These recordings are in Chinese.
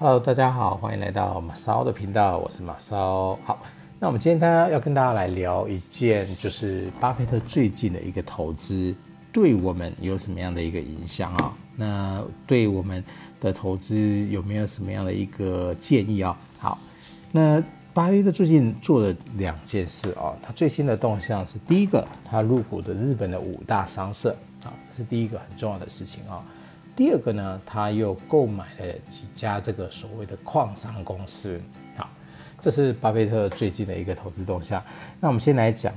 Hello，大家好，欢迎来到马骚的频道，我是马骚。好，那我们今天呢要跟大家来聊一件，就是巴菲特最近的一个投资对我们有什么样的一个影响啊？那对我们的投资有没有什么样的一个建议啊？好，那巴菲特最近做了两件事啊，他最新的动向是第一个，他入股的日本的五大商社啊，这是第一个很重要的事情啊。第二个呢，他又购买了几家这个所谓的矿商公司，好，这是巴菲特最近的一个投资动向。那我们先来讲，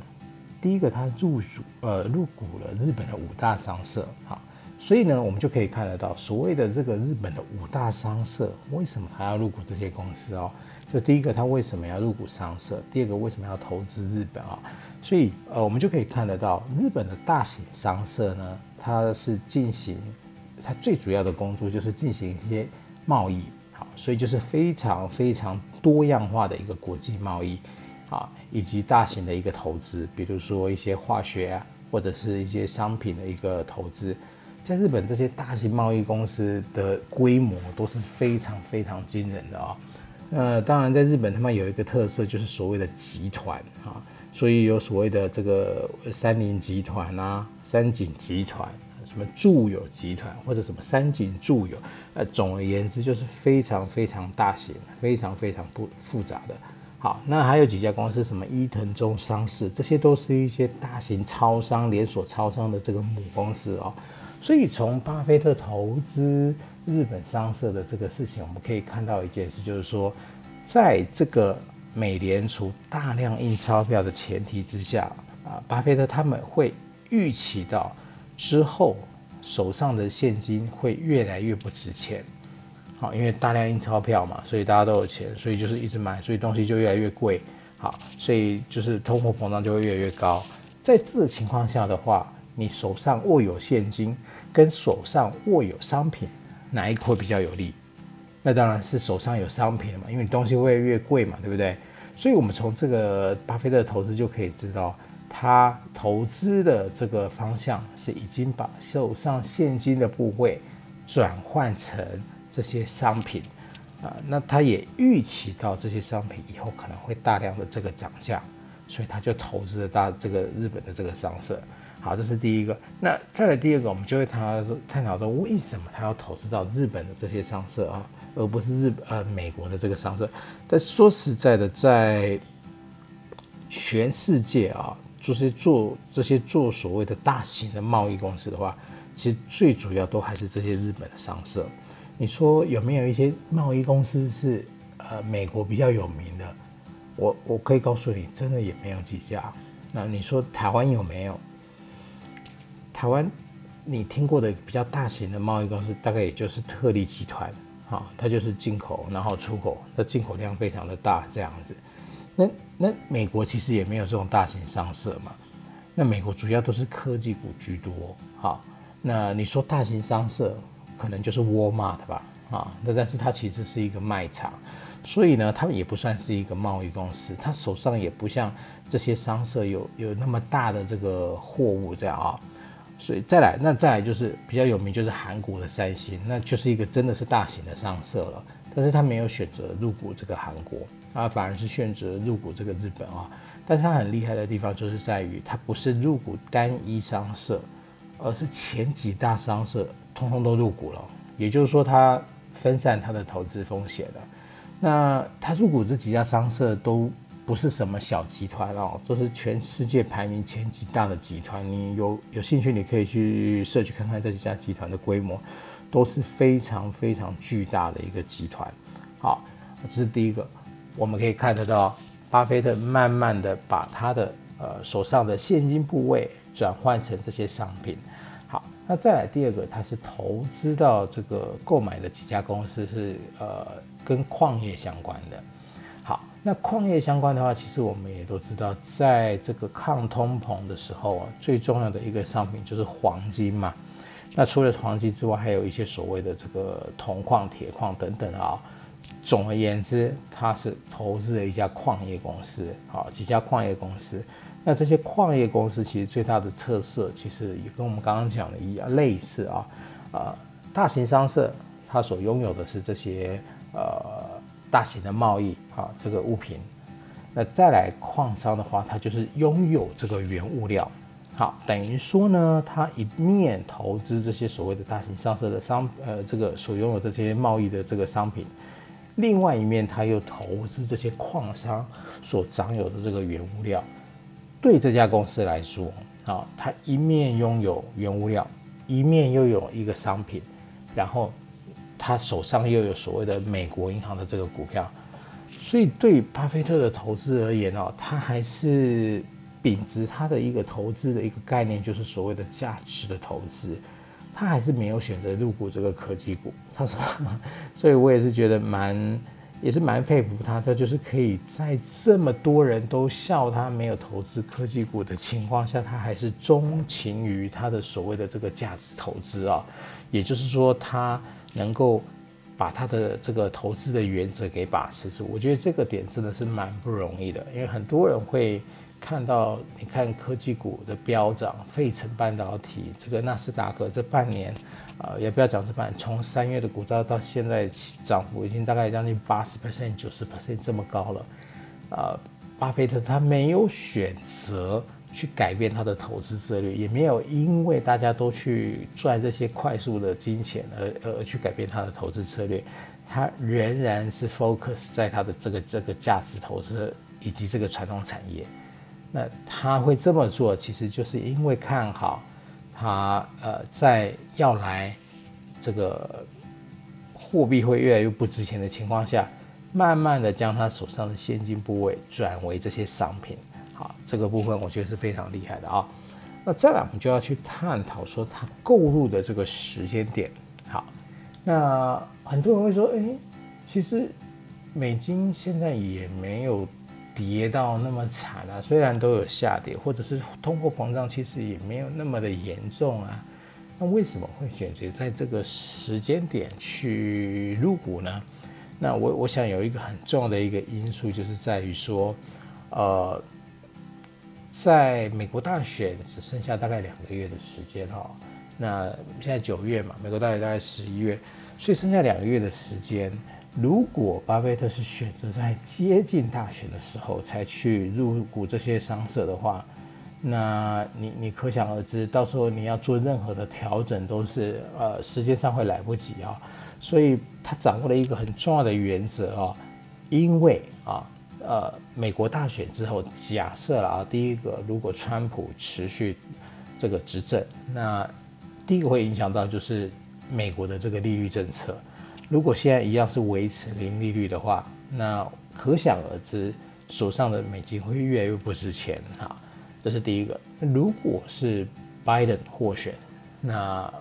第一个，他入主呃入股了日本的五大商社，好，所以呢，我们就可以看得到，所谓的这个日本的五大商社，为什么他要入股这些公司哦？就第一个，他为什么要入股商社？第二个，为什么要投资日本啊？所以呃，我们就可以看得到，日本的大型商社呢，它是进行。它最主要的工作就是进行一些贸易，好，所以就是非常非常多样化的一个国际贸易，啊，以及大型的一个投资，比如说一些化学啊，或者是一些商品的一个投资，在日本这些大型贸易公司的规模都是非常非常惊人的啊。呃，当然在日本他们有一个特色就是所谓的集团啊，所以有所谓的这个三菱集团啊、三井集团。什么住友集团或者什么三井住友，呃，总而言之就是非常非常大型、非常非常不复杂的。好，那还有几家公司，什么伊藤忠商事，这些都是一些大型超商、连锁超商的这个母公司哦。所以从巴菲特投资日本商社的这个事情，我们可以看到一件事，就是说，在这个美联储大量印钞票的前提之下，啊，巴菲特他们会预期到。之后手上的现金会越来越不值钱，好，因为大量印钞票嘛，所以大家都有钱，所以就是一直买，所以东西就越来越贵，好，所以就是通货膨胀就会越来越高。在这个情况下的话，你手上握有现金跟手上握有商品，哪一个会比较有利？那当然是手上有商品嘛，因为你东西会越贵嘛，对不对？所以我们从这个巴菲特投资就可以知道。他投资的这个方向是已经把手上现金的部位转换成这些商品啊，那他也预期到这些商品以后可能会大量的这个涨价，所以他就投资了大这个日本的这个商社。好，这是第一个。那再来第二个，我们就会谈到探讨说，为什么他要投资到日本的这些商社啊，而不是日呃美国的这个商社？但说实在的，在全世界啊。就是做这些做所谓的大型的贸易公司的话，其实最主要都还是这些日本的商社。你说有没有一些贸易公司是呃美国比较有名的？我我可以告诉你，真的也没有几家。那你说台湾有没有？台湾你听过的比较大型的贸易公司，大概也就是特力集团，啊，它就是进口然后出口，它进口量非常的大这样子。那那美国其实也没有这种大型商社嘛，那美国主要都是科技股居多，好，那你说大型商社可能就是 Walmart 吧，啊，那但是它其实是一个卖场，所以呢，它也不算是一个贸易公司，它手上也不像这些商社有有那么大的这个货物这样啊，所以再来，那再来就是比较有名就是韩国的三星，那就是一个真的是大型的商社了，但是他没有选择入股这个韩国。啊，反而是选择入股这个日本啊，但是它很厉害的地方就是在于，它不是入股单一商社，而是前几大商社通通都入股了，也就是说，它分散它的投资风险了。那它入股这几家商社都不是什么小集团哦，都是全世界排名前几大的集团。你有有兴趣，你可以去社区看看这几家集团的规模，都是非常非常巨大的一个集团。好，这是第一个。我们可以看得到，巴菲特慢慢的把他的呃手上的现金部位转换成这些商品。好，那再来第二个，他是投资到这个购买的几家公司是呃跟矿业相关的。好，那矿业相关的话，其实我们也都知道，在这个抗通膨的时候啊，最重要的一个商品就是黄金嘛。那除了黄金之外，还有一些所谓的这个铜矿、铁矿等等啊。总而言之，他是投资了一家矿业公司，好几家矿业公司。那这些矿业公司其实最大的特色，其实也跟我们刚刚讲的一样类似啊。呃，大型商社它所拥有的是这些呃大型的贸易啊这个物品。那再来矿商的话，它就是拥有这个原物料。好，等于说呢，它一面投资这些所谓的大型商社的商，呃，这个所拥有的这些贸易的这个商品，另外一面他又投资这些矿商所掌有的这个原物料。对这家公司来说，啊，他一面拥有原物料，一面又有一个商品，然后他手上又有所谓的美国银行的这个股票，所以对巴菲特的投资而言哦，他还是。秉持他的一个投资的一个概念，就是所谓的价值的投资，他还是没有选择入股这个科技股。他说，所以我也是觉得蛮，也是蛮佩服他。的就是可以在这么多人都笑他没有投资科技股的情况下，他还是钟情于他的所谓的这个价值投资啊。也就是说，他能够把他的这个投资的原则给把持住。我觉得这个点真的是蛮不容易的，因为很多人会。看到你看科技股的飙涨，费城半导体这个纳斯达克这半年，啊，也不要讲这半，从三月的股灾到现在涨幅已经大概将近八十 percent、九十 percent 这么高了，啊，巴菲特他没有选择去改变他的投资策略，也没有因为大家都去赚这些快速的金钱而而去改变他的投资策略，他仍然是 focus 在他的这个这个价值投资以及这个传统产业。那他会这么做，其实就是因为看好他呃，在要来这个货币会越来越不值钱的情况下，慢慢的将他手上的现金部位转为这些商品。好，这个部分我觉得是非常厉害的啊。那再来，我们就要去探讨说他购入的这个时间点。好，那很多人会说，哎，其实美金现在也没有。跌到那么惨啊！虽然都有下跌，或者是通货膨胀，其实也没有那么的严重啊。那为什么会选择在这个时间点去入股呢？那我我想有一个很重要的一个因素，就是在于说，呃，在美国大选只剩下大概两个月的时间哈。那现在九月嘛，美国大选大概十一月，所以剩下两个月的时间。如果巴菲特是选择在接近大选的时候才去入股这些商社的话，那你你可想而知，到时候你要做任何的调整都是呃时间上会来不及啊。所以他掌握了一个很重要的原则啊，因为啊呃美国大选之后，假设了啊第一个，如果川普持续这个执政，那第一个会影响到就是美国的这个利率政策。如果现在一样是维持零利率的话，那可想而知，手上的美金会越来越不值钱哈。这是第一个。如果是拜登获选，那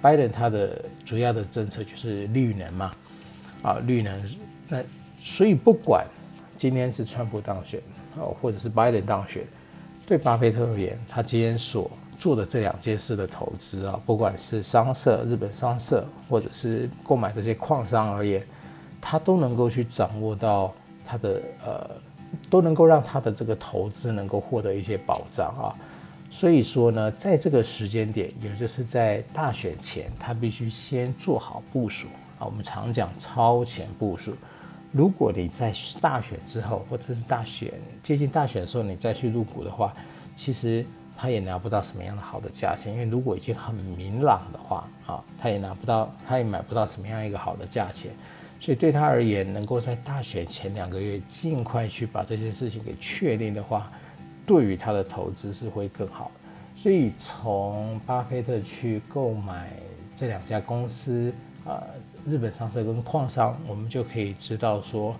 拜登他的主要的政策就是绿能嘛，啊，绿能。那所以不管今天是川普当选哦，或者是拜登当选，对巴菲特而言，他今天所做的这两件事的投资啊，不管是商社、日本商社，或者是购买这些矿商而言，他都能够去掌握到他的呃，都能够让他的这个投资能够获得一些保障啊。所以说呢，在这个时间点，也就是在大选前，他必须先做好部署啊。我们常讲超前部署。如果你在大选之后，或者是大选接近大选的时候，你再去入股的话，其实。他也拿不到什么样的好的价钱，因为如果已经很明朗的话，啊，他也拿不到，他也买不到什么样一个好的价钱，所以对他而言，能够在大选前两个月尽快去把这件事情给确定的话，对于他的投资是会更好。所以从巴菲特去购买这两家公司，啊，日本商社跟矿商，我们就可以知道说，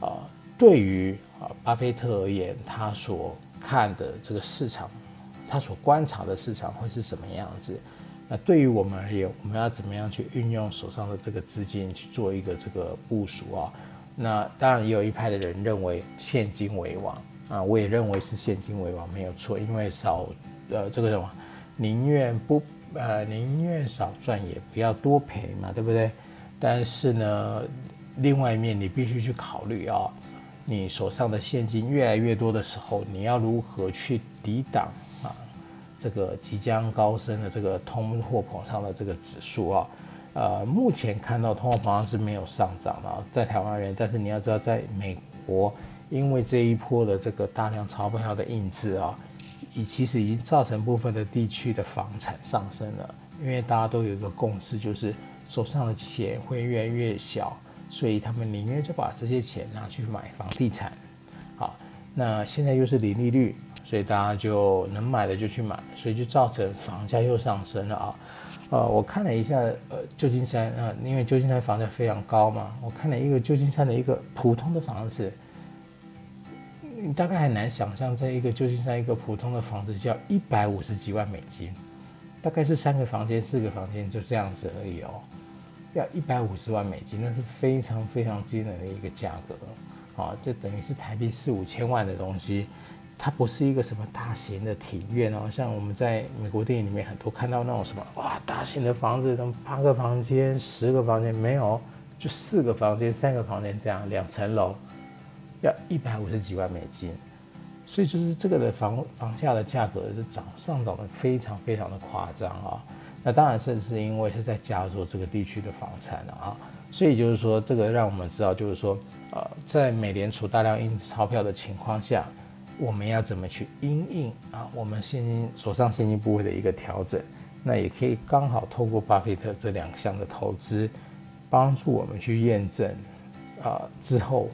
啊，对于啊巴菲特而言，他所看的这个市场。他所观察的市场会是什么样子？那对于我们而言，我们要怎么样去运用手上的这个资金去做一个这个部署啊？那当然也有一派的人认为现金为王啊，我也认为是现金为王没有错，因为少呃这个什么宁愿不呃宁愿少赚也不要多赔嘛，对不对？但是呢，另外一面你必须去考虑啊，你手上的现金越来越多的时候，你要如何去抵挡？这个即将高升的这个通货膨胀的这个指数啊，呃，目前看到通货膨胀是没有上涨的，在台湾而言，但是你要知道，在美国，因为这一波的这个大量钞票的印制啊，已其实已经造成部分的地区的房产上升了，因为大家都有一个共识，就是手上的钱会越来越小，所以他们宁愿就把这些钱拿去买房地产。好，那现在又是零利率，所以大家就能买的就去买，所以就造成房价又上升了啊。呃，我看了一下，呃，旧金山啊，因为旧金山房价非常高嘛，我看了一个旧金山的一个普通的房子，你大概很难想象，在一个旧金山一个普通的房子就要一百五十几万美金，大概是三个房间、四个房间就这样子而已哦，要一百五十万美金，那是非常非常惊人的一个价格，啊，这等于是台币四五千万的东西。它不是一个什么大型的庭院哦，像我们在美国电影里面很多看到那种什么哇大型的房子，什么八个房间、十个房间，没有，就四个房间、三个房间这样，两层楼，要一百五十几万美金，所以就是这个的房房价的价格是涨上涨的非常非常的夸张啊。那当然是是因为是在加州这个地区的房产啊，所以就是说这个让我们知道，就是说呃，在美联储大量印钞票的情况下。我们要怎么去因应啊？我们现金手上现金部位的一个调整，那也可以刚好透过巴菲特这两项的投资，帮助我们去验证啊之后，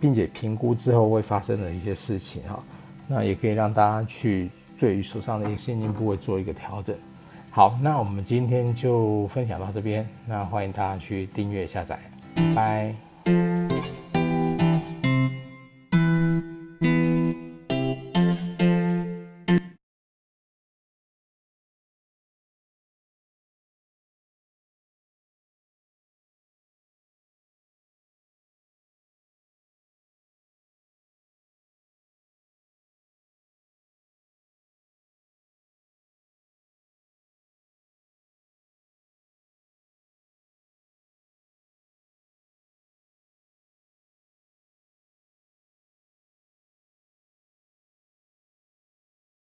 并且评估之后会发生的一些事情哈。那也可以让大家去对于手上的一个现金部位做一个调整。好，那我们今天就分享到这边，那欢迎大家去订阅下载，拜。